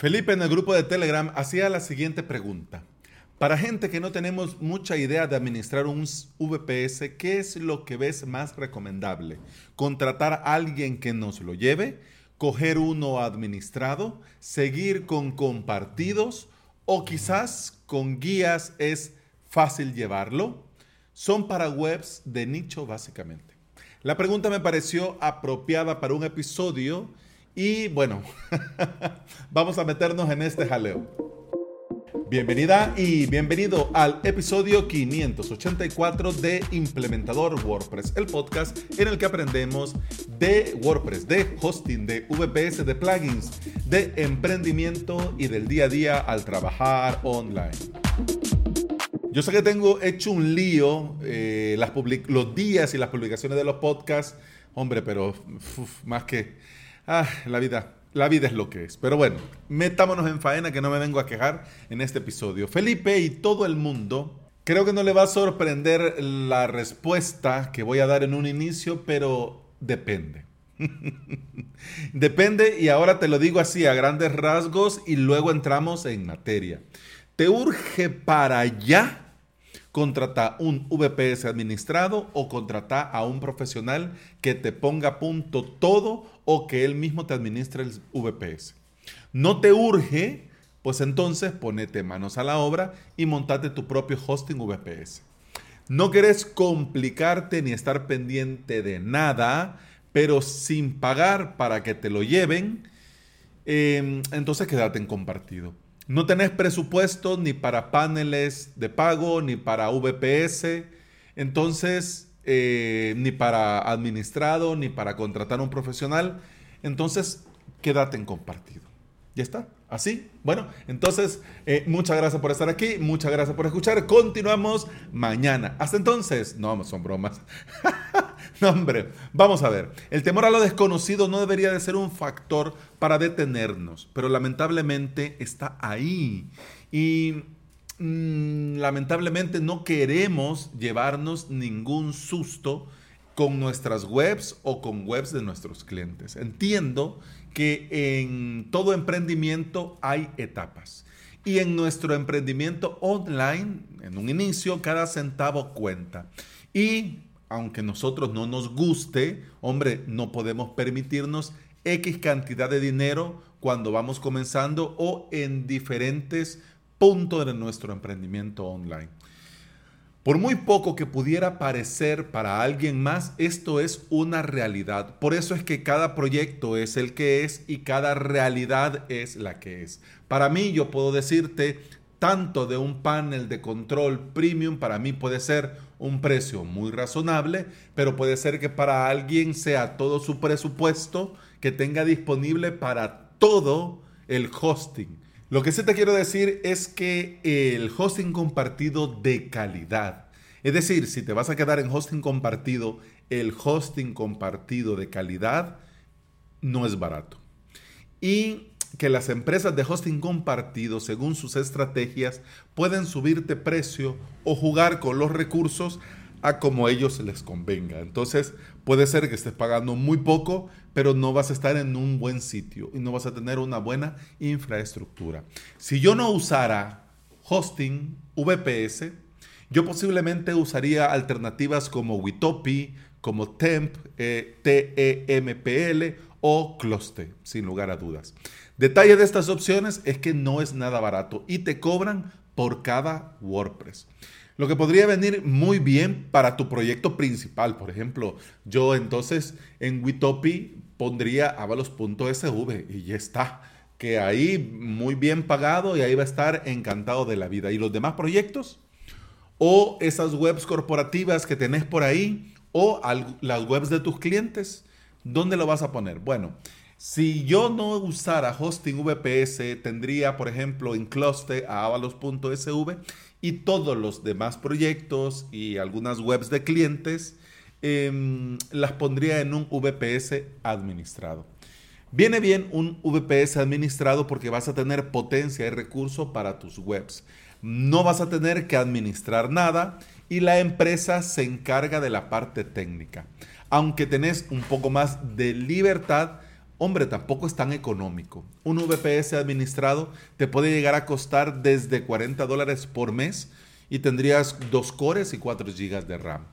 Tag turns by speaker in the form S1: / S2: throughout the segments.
S1: Felipe en el grupo de Telegram hacía la siguiente pregunta. Para gente que no tenemos mucha idea de administrar un VPS, ¿qué es lo que ves más recomendable? ¿Contratar a alguien que nos lo lleve? ¿Coger uno administrado? ¿Seguir con compartidos? ¿O quizás con guías es fácil llevarlo? Son para webs de nicho básicamente. La pregunta me pareció apropiada para un episodio y bueno, vamos a meternos en este jaleo. Bienvenida y bienvenido al episodio 584 de Implementador WordPress, el podcast en el que aprendemos de WordPress, de hosting, de VPS, de plugins, de emprendimiento y del día a día al trabajar online. Yo sé que tengo hecho un lío eh, los días y las publicaciones de los podcasts, hombre, pero más que Ah, la vida. La vida es lo que es. Pero bueno, metámonos en faena que no me vengo a quejar en este episodio. Felipe y todo el mundo, creo que no le va a sorprender la respuesta que voy a dar en un inicio, pero depende. depende y ahora te lo digo así a grandes rasgos y luego entramos en materia. ¿Te urge para allá? contrata un VPS administrado o contrata a un profesional que te ponga a punto todo o que él mismo te administre el VPS. No te urge, pues entonces ponete manos a la obra y montate tu propio hosting VPS. No querés complicarte ni estar pendiente de nada, pero sin pagar para que te lo lleven, em, entonces quédate en compartido. No tenés presupuesto ni para paneles de pago, ni para VPS, entonces, eh, ni para administrado, ni para contratar a un profesional. Entonces, quédate en compartido. Ya está. Así. Bueno, entonces, eh, muchas gracias por estar aquí. Muchas gracias por escuchar. Continuamos mañana. Hasta entonces. No, son bromas. no, hombre. Vamos a ver. El temor a lo desconocido no debería de ser un factor para detenernos, pero lamentablemente está ahí. Y mm, lamentablemente no queremos llevarnos ningún susto con nuestras webs o con webs de nuestros clientes. Entiendo que en todo emprendimiento hay etapas. Y en nuestro emprendimiento online, en un inicio, cada centavo cuenta. Y aunque nosotros no nos guste, hombre, no podemos permitirnos X cantidad de dinero cuando vamos comenzando o en diferentes puntos de nuestro emprendimiento online. Por muy poco que pudiera parecer para alguien más, esto es una realidad. Por eso es que cada proyecto es el que es y cada realidad es la que es. Para mí yo puedo decirte, tanto de un panel de control premium, para mí puede ser un precio muy razonable, pero puede ser que para alguien sea todo su presupuesto que tenga disponible para todo el hosting. Lo que sí te quiero decir es que el hosting compartido de calidad, es decir, si te vas a quedar en hosting compartido, el hosting compartido de calidad no es barato. Y que las empresas de hosting compartido, según sus estrategias, pueden subirte precio o jugar con los recursos a como ellos les convenga. Entonces, puede ser que estés pagando muy poco, pero no vas a estar en un buen sitio y no vas a tener una buena infraestructura. Si yo no usara hosting VPS, yo posiblemente usaría alternativas como Witopi, como Temp, eh, TEMPL o Closte, sin lugar a dudas. Detalle de estas opciones es que no es nada barato y te cobran por cada WordPress. Lo que podría venir muy bien para tu proyecto principal. Por ejemplo, yo entonces en Witopi pondría avalos.sv y ya está. Que ahí muy bien pagado y ahí va a estar encantado de la vida. ¿Y los demás proyectos? O esas webs corporativas que tenés por ahí o las webs de tus clientes. ¿Dónde lo vas a poner? Bueno, si yo no usara hosting VPS, tendría, por ejemplo, en Cluster a avalos.sv y todos los demás proyectos y algunas webs de clientes em, las pondría en un VPS administrado. Viene bien un VPS administrado porque vas a tener potencia y recursos para tus webs. No vas a tener que administrar nada y la empresa se encarga de la parte técnica. Aunque tenés un poco más de libertad hombre, tampoco es tan económico. Un VPS administrado te puede llegar a costar desde 40 dólares por mes y tendrías dos cores y 4 gigas de RAM.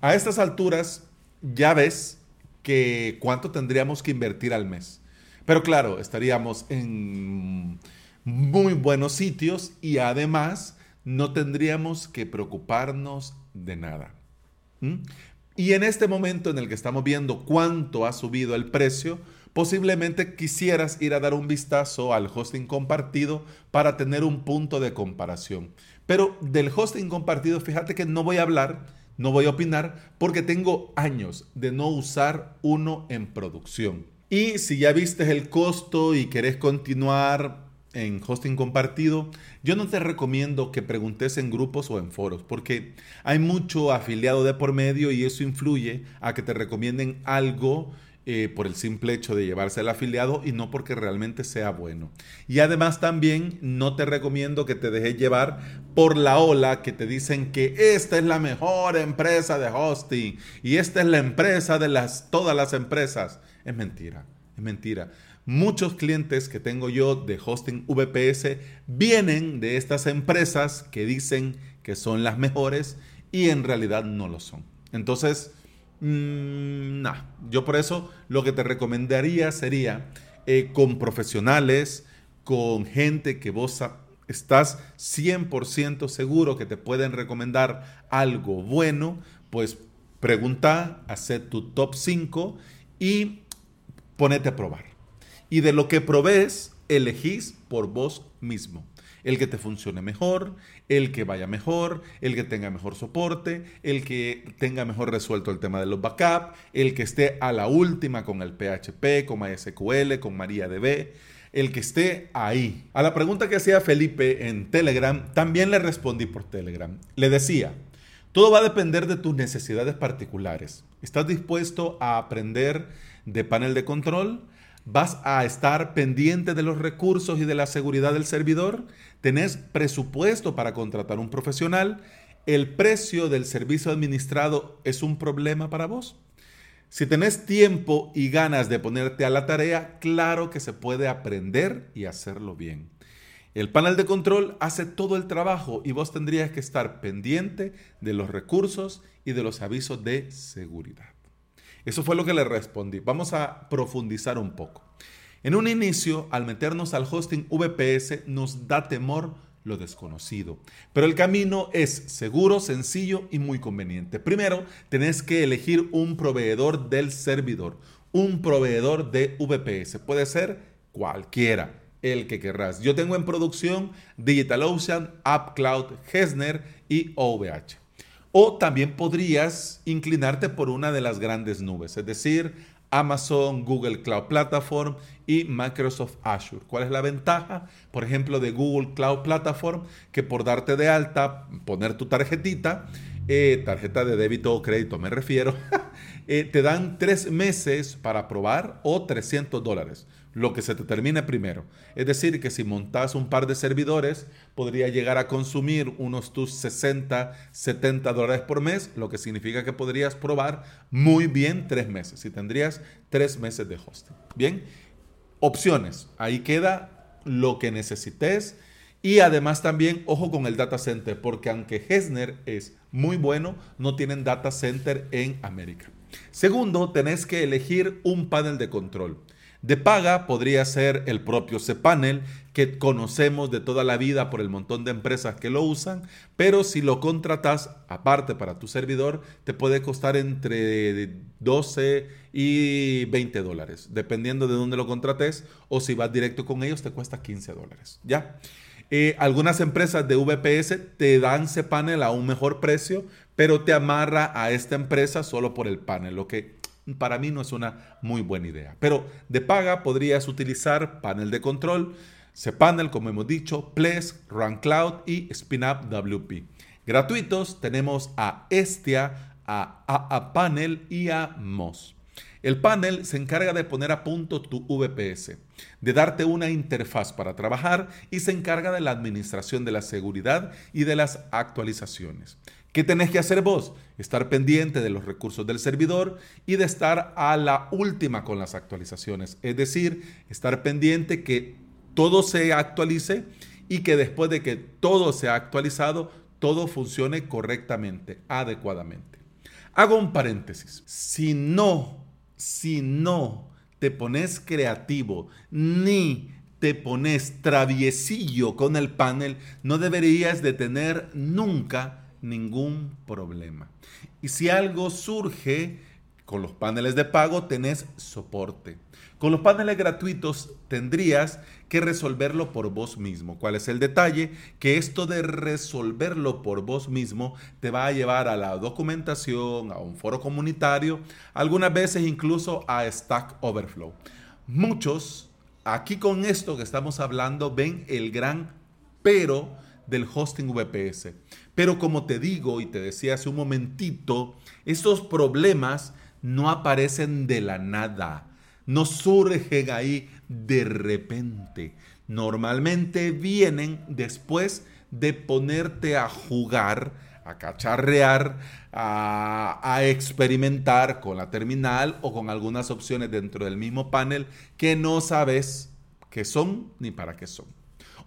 S1: a estas alturas ya ves que cuánto tendríamos que invertir al mes. Pero claro, estaríamos en muy buenos sitios y además no tendríamos que preocuparnos de nada. Y en este momento en el que estamos viendo cuánto ha subido el precio, posiblemente quisieras ir a dar un vistazo al hosting compartido para tener un punto de comparación. Pero del hosting compartido, fíjate que no voy a hablar, no voy a opinar, porque tengo años de no usar uno en producción. Y si ya viste el costo y querés continuar en hosting compartido, yo no te recomiendo que preguntes en grupos o en foros, porque hay mucho afiliado de por medio y eso influye a que te recomienden algo eh, por el simple hecho de llevarse al afiliado y no porque realmente sea bueno. Y además también no te recomiendo que te dejes llevar por la ola que te dicen que esta es la mejor empresa de hosting y esta es la empresa de las, todas las empresas. Es mentira, es mentira. Muchos clientes que tengo yo de hosting VPS vienen de estas empresas que dicen que son las mejores y en realidad no lo son. Entonces, mmm, yo por eso lo que te recomendaría sería eh, con profesionales, con gente que vos estás 100% seguro que te pueden recomendar algo bueno, pues pregunta, hacer tu top 5 y ponete a probar. Y de lo que probés, elegís por vos mismo. El que te funcione mejor, el que vaya mejor, el que tenga mejor soporte, el que tenga mejor resuelto el tema de los backups, el que esté a la última con el PHP, con MySQL, con MariaDB, el que esté ahí. A la pregunta que hacía Felipe en Telegram, también le respondí por Telegram. Le decía, todo va a depender de tus necesidades particulares. ¿Estás dispuesto a aprender de panel de control? ¿Vas a estar pendiente de los recursos y de la seguridad del servidor? ¿Tenés presupuesto para contratar un profesional? ¿El precio del servicio administrado es un problema para vos? Si tenés tiempo y ganas de ponerte a la tarea, claro que se puede aprender y hacerlo bien. El panel de control hace todo el trabajo y vos tendrías que estar pendiente de los recursos y de los avisos de seguridad. Eso fue lo que le respondí. Vamos a profundizar un poco. En un inicio, al meternos al hosting VPS, nos da temor lo desconocido. Pero el camino es seguro, sencillo y muy conveniente. Primero, tenés que elegir un proveedor del servidor, un proveedor de VPS. Puede ser cualquiera el que querrás. Yo tengo en producción DigitalOcean, AppCloud, Hesner y OVH. O también podrías inclinarte por una de las grandes nubes, es decir, Amazon, Google Cloud Platform y Microsoft Azure. ¿Cuál es la ventaja, por ejemplo, de Google Cloud Platform? Que por darte de alta, poner tu tarjetita, eh, tarjeta de débito o crédito me refiero, eh, te dan tres meses para probar o 300 dólares lo que se te termine primero. Es decir, que si montas un par de servidores, podría llegar a consumir unos tus 60, 70 dólares por mes, lo que significa que podrías probar muy bien tres meses y tendrías tres meses de hosting. Bien, opciones. Ahí queda lo que necesites. Y además también, ojo con el data center, porque aunque Hesner es muy bueno, no tienen data center en América. Segundo, tenés que elegir un panel de control. De paga podría ser el propio cPanel que conocemos de toda la vida por el montón de empresas que lo usan, pero si lo contratas aparte para tu servidor, te puede costar entre 12 y 20 dólares, dependiendo de dónde lo contrates, o si vas directo con ellos, te cuesta 15 dólares. ¿Ya? Eh, algunas empresas de VPS te dan cPanel a un mejor precio, pero te amarra a esta empresa solo por el panel, lo que para mí no es una muy buena idea. Pero de paga podrías utilizar panel de control, cPanel, como hemos dicho, Ples, RunCloud y SpinUp WP. Gratuitos tenemos a Estia, a AAPanel y a Moz. El panel se encarga de poner a punto tu VPS, de darte una interfaz para trabajar y se encarga de la administración de la seguridad y de las actualizaciones. ¿Qué tenés que hacer vos? Estar pendiente de los recursos del servidor y de estar a la última con las actualizaciones. Es decir, estar pendiente que todo se actualice y que después de que todo se ha actualizado, todo funcione correctamente, adecuadamente. Hago un paréntesis. Si no, si no te pones creativo ni te pones traviesillo con el panel, no deberías de tener nunca ningún problema. Y si algo surge con los paneles de pago, tenés soporte. Con los paneles gratuitos tendrías que resolverlo por vos mismo. ¿Cuál es el detalle? Que esto de resolverlo por vos mismo te va a llevar a la documentación, a un foro comunitario, algunas veces incluso a Stack Overflow. Muchos, aquí con esto que estamos hablando, ven el gran pero del hosting VPS. Pero como te digo y te decía hace un momentito, estos problemas no aparecen de la nada, no surgen ahí de repente. Normalmente vienen después de ponerte a jugar, a cacharrear, a, a, experimentar con la terminal o con algunas opciones dentro del mismo panel que no sabes qué son ni para qué son.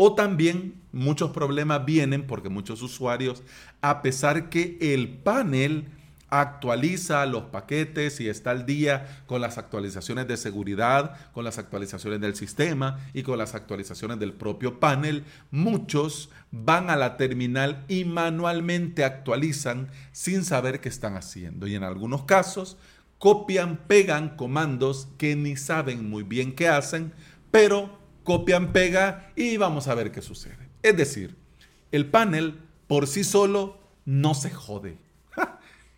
S1: O también muchos problemas vienen porque muchos usuarios, a pesar que el panel actualiza los paquetes y está al día con las actualizaciones de seguridad, con las actualizaciones del sistema y con las actualizaciones del propio panel, muchos van a la terminal y manualmente actualizan sin saber qué están haciendo. Y en algunos casos copian, pegan comandos que ni saben muy bien qué hacen, pero copian, pega y vamos a ver qué sucede. Es decir, el panel por sí solo no se jode.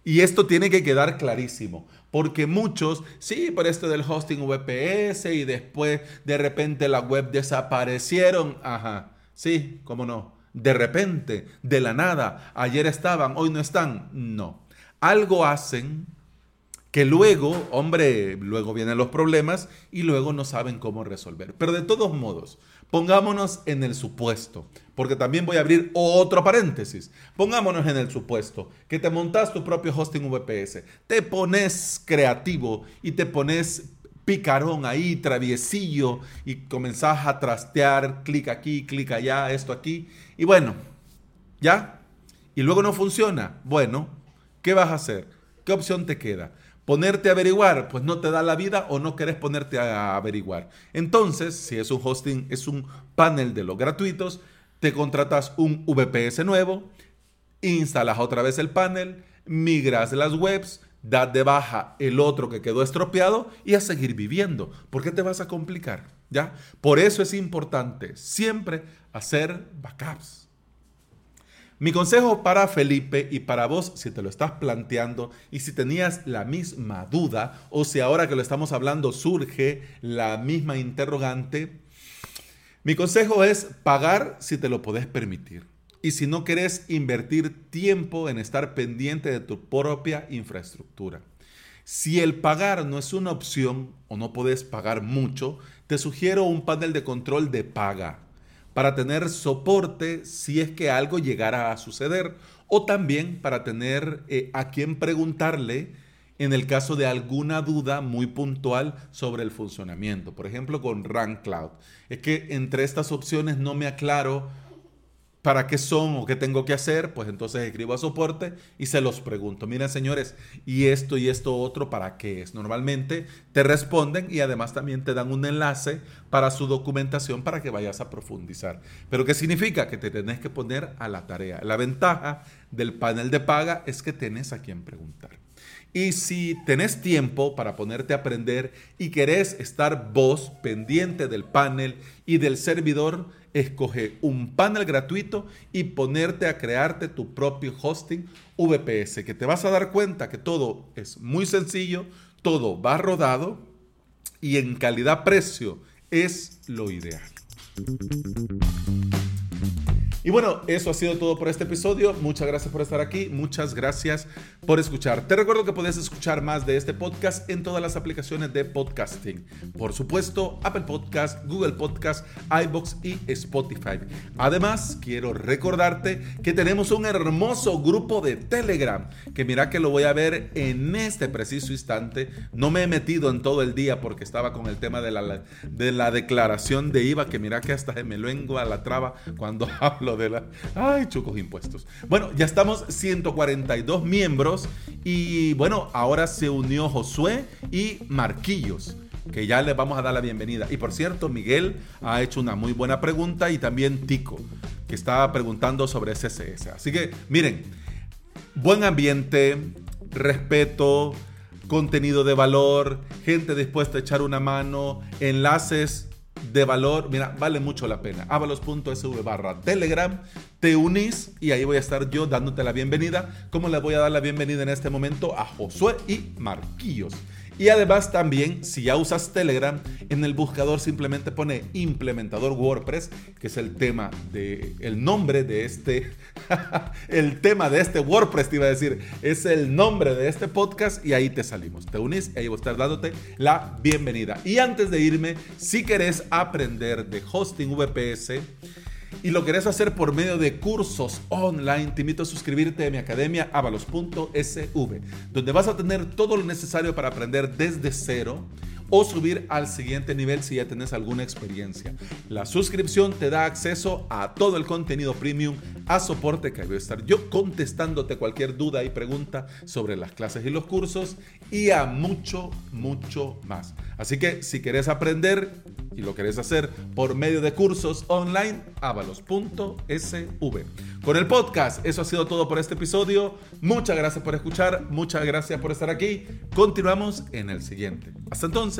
S1: Y esto tiene que quedar clarísimo, porque muchos, sí, por esto del hosting VPS y después de repente la web desaparecieron, ajá, sí, cómo no, de repente, de la nada, ayer estaban, hoy no están, no. Algo hacen que luego, hombre, luego vienen los problemas y luego no saben cómo resolver. Pero de todos modos, pongámonos en el supuesto, porque también voy a abrir otro paréntesis. Pongámonos en el supuesto que te montas tu propio hosting VPS, te pones creativo y te pones picarón ahí, traviesillo, y comenzás a trastear, clic aquí, clic allá, esto aquí, y bueno, ¿ya? Y luego no funciona. Bueno, ¿qué vas a hacer? ¿Qué opción te queda? Ponerte a averiguar, pues no te da la vida o no querés ponerte a averiguar. Entonces, si es un hosting, es un panel de los gratuitos, te contratas un VPS nuevo, instalas otra vez el panel, migras las webs, das de baja el otro que quedó estropeado y a seguir viviendo. ¿Por qué te vas a complicar? ¿Ya? Por eso es importante siempre hacer backups. Mi consejo para Felipe y para vos, si te lo estás planteando y si tenías la misma duda o si ahora que lo estamos hablando surge la misma interrogante, mi consejo es pagar si te lo podés permitir. Y si no querés invertir tiempo en estar pendiente de tu propia infraestructura. Si el pagar no es una opción o no podés pagar mucho, te sugiero un panel de control de paga para tener soporte si es que algo llegara a suceder o también para tener eh, a quien preguntarle en el caso de alguna duda muy puntual sobre el funcionamiento. Por ejemplo, con Run Cloud. Es que entre estas opciones no me aclaro para qué son o qué tengo que hacer, pues entonces escribo a soporte y se los pregunto. Miren, señores, y esto y esto otro, ¿para qué es? Normalmente te responden y además también te dan un enlace para su documentación para que vayas a profundizar. Pero ¿qué significa? Que te tenés que poner a la tarea. La ventaja del panel de paga es que tenés a quien preguntar. Y si tenés tiempo para ponerte a aprender y querés estar vos pendiente del panel y del servidor, escoge un panel gratuito y ponerte a crearte tu propio hosting VPS, que te vas a dar cuenta que todo es muy sencillo, todo va rodado y en calidad-precio es lo ideal. Y bueno, eso ha sido todo por este episodio. Muchas gracias por estar aquí. Muchas gracias por escuchar. Te recuerdo que puedes escuchar más de este podcast en todas las aplicaciones de podcasting. Por supuesto, Apple Podcast, Google Podcast, iBox y Spotify. Además, quiero recordarte que tenemos un hermoso grupo de Telegram que mira que lo voy a ver en este preciso instante. No me he metido en todo el día porque estaba con el tema de la, de la declaración de IVA que mira que hasta me lo a la traba cuando hablo de la... Ay, chucos impuestos. Bueno, ya estamos 142 miembros y bueno, ahora se unió Josué y Marquillos que ya les vamos a dar la bienvenida. Y por cierto, Miguel ha hecho una muy buena pregunta y también Tico, que estaba preguntando sobre CSS. Así que, miren, buen ambiente, respeto, contenido de valor, gente dispuesta a echar una mano, enlaces de valor, mira, vale mucho la pena. avalos.sv barra Telegram, te unís y ahí voy a estar yo dándote la bienvenida. ¿Cómo le voy a dar la bienvenida en este momento a Josué y Marquillos? Y además también, si ya usas Telegram, en el buscador simplemente pone implementador WordPress, que es el tema de, el nombre de este, el tema de este WordPress, te iba a decir, es el nombre de este podcast y ahí te salimos. Te unís y ahí voy a estar dándote la bienvenida. Y antes de irme, si querés aprender de hosting VPS, y lo querés hacer por medio de cursos online, te invito a suscribirte a mi academia avalos.sv, donde vas a tener todo lo necesario para aprender desde cero o subir al siguiente nivel si ya tenés alguna experiencia. La suscripción te da acceso a todo el contenido premium, a soporte que voy a estar yo contestándote cualquier duda y pregunta sobre las clases y los cursos y a mucho, mucho más. Así que si querés aprender y lo querés hacer por medio de cursos online, avalos.sv. Con el podcast, eso ha sido todo por este episodio. Muchas gracias por escuchar, muchas gracias por estar aquí. Continuamos en el siguiente. Hasta entonces,